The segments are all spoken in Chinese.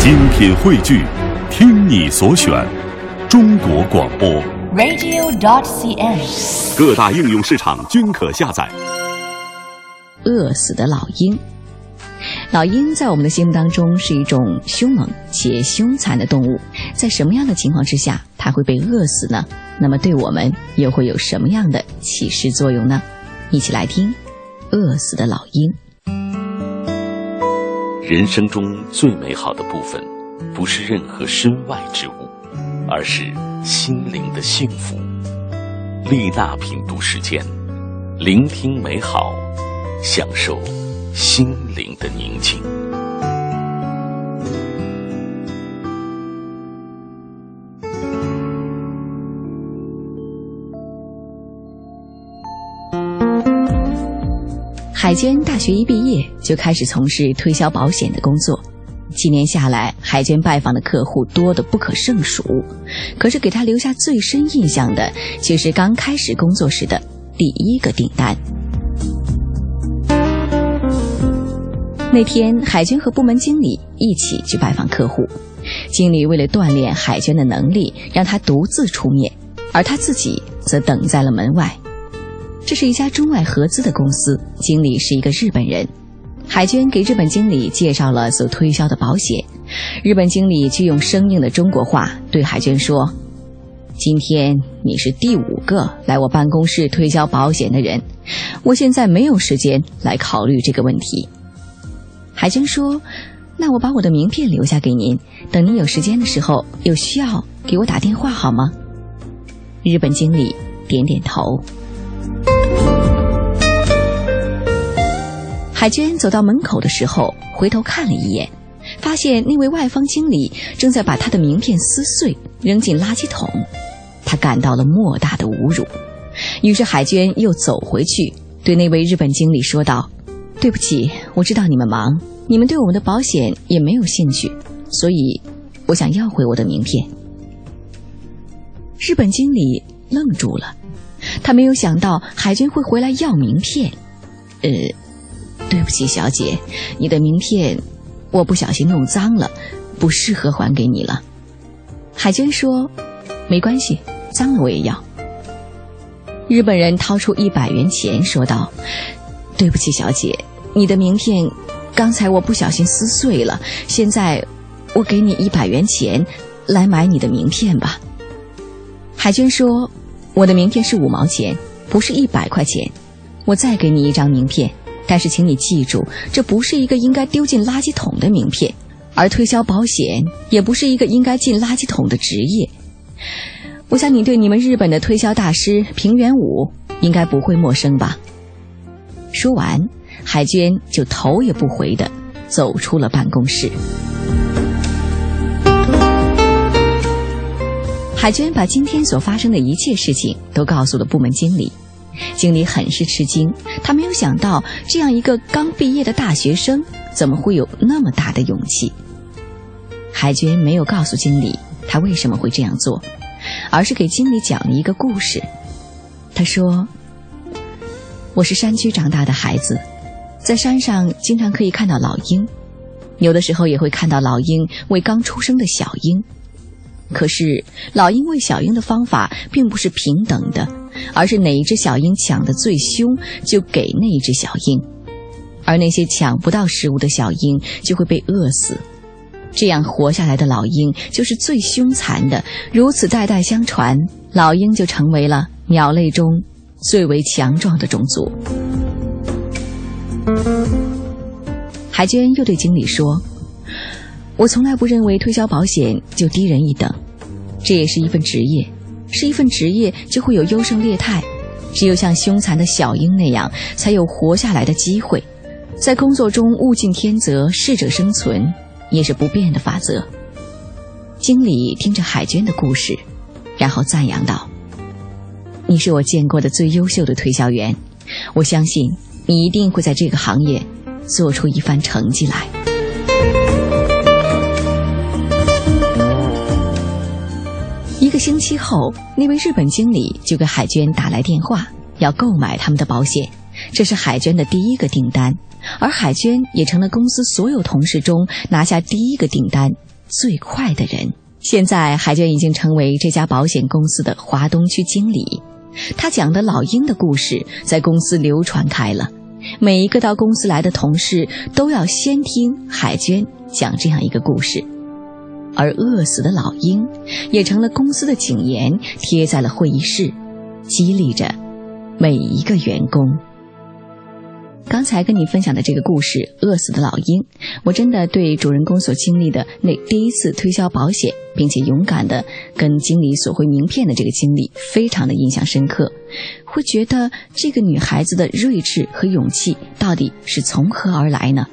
精品汇聚，听你所选，中国广播。radio.dot.cn，。各大应用市场均可下载。饿死的老鹰。老鹰在我们的心目当中是一种凶猛且凶残的动物，在什么样的情况之下它会被饿死呢？那么对我们又会有什么样的启示作用呢？一起来听《饿死的老鹰》。人生中最美好的部分，不是任何身外之物，而是心灵的幸福。丽娜品读时间，聆听美好，享受心灵的宁静。海娟大学一毕业就开始从事推销保险的工作，几年下来，海娟拜访的客户多得不可胜数。可是给她留下最深印象的，却是刚开始工作时的第一个订单。那天，海娟和部门经理一起去拜访客户，经理为了锻炼海娟的能力，让她独自出面，而她自己则等在了门外。这是一家中外合资的公司，经理是一个日本人。海娟给日本经理介绍了所推销的保险，日本经理却用生硬的中国话对海娟说：“今天你是第五个来我办公室推销保险的人，我现在没有时间来考虑这个问题。”海娟说：“那我把我的名片留下给您，等您有时间的时候有需要给我打电话好吗？”日本经理点点头。海娟走到门口的时候，回头看了一眼，发现那位外方经理正在把他的名片撕碎，扔进垃圾桶。他感到了莫大的侮辱。于是海娟又走回去，对那位日本经理说道：“对不起，我知道你们忙，你们对我们的保险也没有兴趣，所以我想要回我的名片。”日本经理愣住了，他没有想到海娟会回来要名片。呃。对不起，小姐，你的名片我不小心弄脏了，不适合还给你了。海娟说：“没关系，脏了我也要。”日本人掏出一百元钱，说道：“对不起，小姐，你的名片刚才我不小心撕碎了，现在我给你一百元钱来买你的名片吧。”海娟说：“我的名片是五毛钱，不是一百块钱，我再给你一张名片。”但是，请你记住，这不是一个应该丢进垃圾桶的名片，而推销保险也不是一个应该进垃圾桶的职业。我想你对你们日本的推销大师平原武应该不会陌生吧？说完，海娟就头也不回的走出了办公室。海娟把今天所发生的一切事情都告诉了部门经理。经理很是吃惊，他没有想到这样一个刚毕业的大学生怎么会有那么大的勇气。海娟没有告诉经理他为什么会这样做，而是给经理讲了一个故事。他说：“我是山区长大的孩子，在山上经常可以看到老鹰，有的时候也会看到老鹰喂刚出生的小鹰。可是老鹰喂小鹰的方法并不是平等的。”而是哪一只小鹰抢得最凶，就给那一只小鹰；而那些抢不到食物的小鹰就会被饿死。这样活下来的老鹰就是最凶残的。如此代代相传，老鹰就成为了鸟类中最为强壮的种族。海娟又对经理说：“我从来不认为推销保险就低人一等，这也是一份职业。”是一份职业，就会有优胜劣汰。只有像凶残的小鹰那样，才有活下来的机会。在工作中，物竞天择，适者生存，也是不变的法则。经理听着海娟的故事，然后赞扬道：“你是我见过的最优秀的推销员，我相信你一定会在这个行业做出一番成绩来。”一个星期后，那位日本经理就给海娟打来电话，要购买他们的保险。这是海娟的第一个订单，而海娟也成了公司所有同事中拿下第一个订单最快的人。现在，海娟已经成为这家保险公司的华东区经理。他讲的老鹰的故事在公司流传开了，每一个到公司来的同事都要先听海娟讲这样一个故事。而饿死的老鹰也成了公司的警言，贴在了会议室，激励着每一个员工。刚才跟你分享的这个故事《饿死的老鹰》，我真的对主人公所经历的那第一次推销保险，并且勇敢的跟经理索回名片的这个经历，非常的印象深刻。会觉得这个女孩子的睿智和勇气到底是从何而来呢？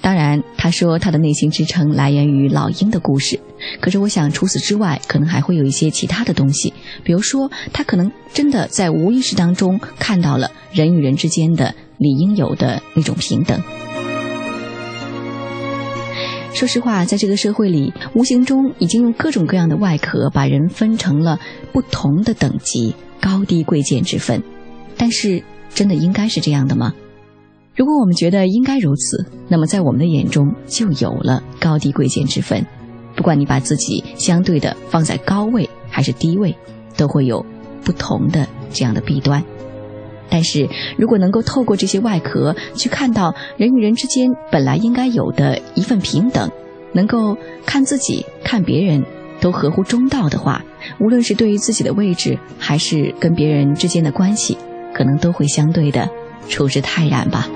当然，他说他的内心支撑来源于老鹰的故事。可是，我想除此之外，可能还会有一些其他的东西。比如说，他可能真的在无意识当中看到了人与人之间的理应有的那种平等。说实话，在这个社会里，无形中已经用各种各样的外壳把人分成了不同的等级，高低贵贱之分。但是，真的应该是这样的吗？如果我们觉得应该如此，那么在我们的眼中就有了高低贵贱之分。不管你把自己相对的放在高位还是低位，都会有不同的这样的弊端。但是如果能够透过这些外壳去看到人与人之间本来应该有的一份平等，能够看自己、看别人都合乎中道的话，无论是对于自己的位置，还是跟别人之间的关系，可能都会相对的处之泰然吧。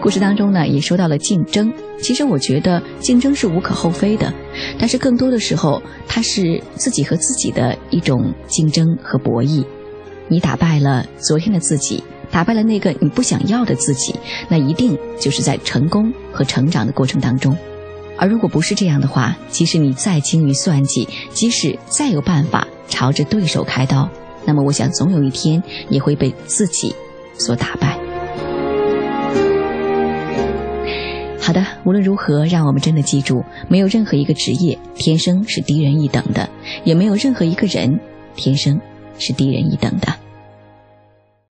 故事当中呢，也说到了竞争。其实我觉得竞争是无可厚非的，但是更多的时候，它是自己和自己的一种竞争和博弈。你打败了昨天的自己，打败了那个你不想要的自己，那一定就是在成功和成长的过程当中。而如果不是这样的话，即使你再精于算计，即使再有办法朝着对手开刀，那么我想总有一天也会被自己所打败。好的，无论如何，让我们真的记住，没有任何一个职业天生是低人一等的，也没有任何一个人天生是低人一等的。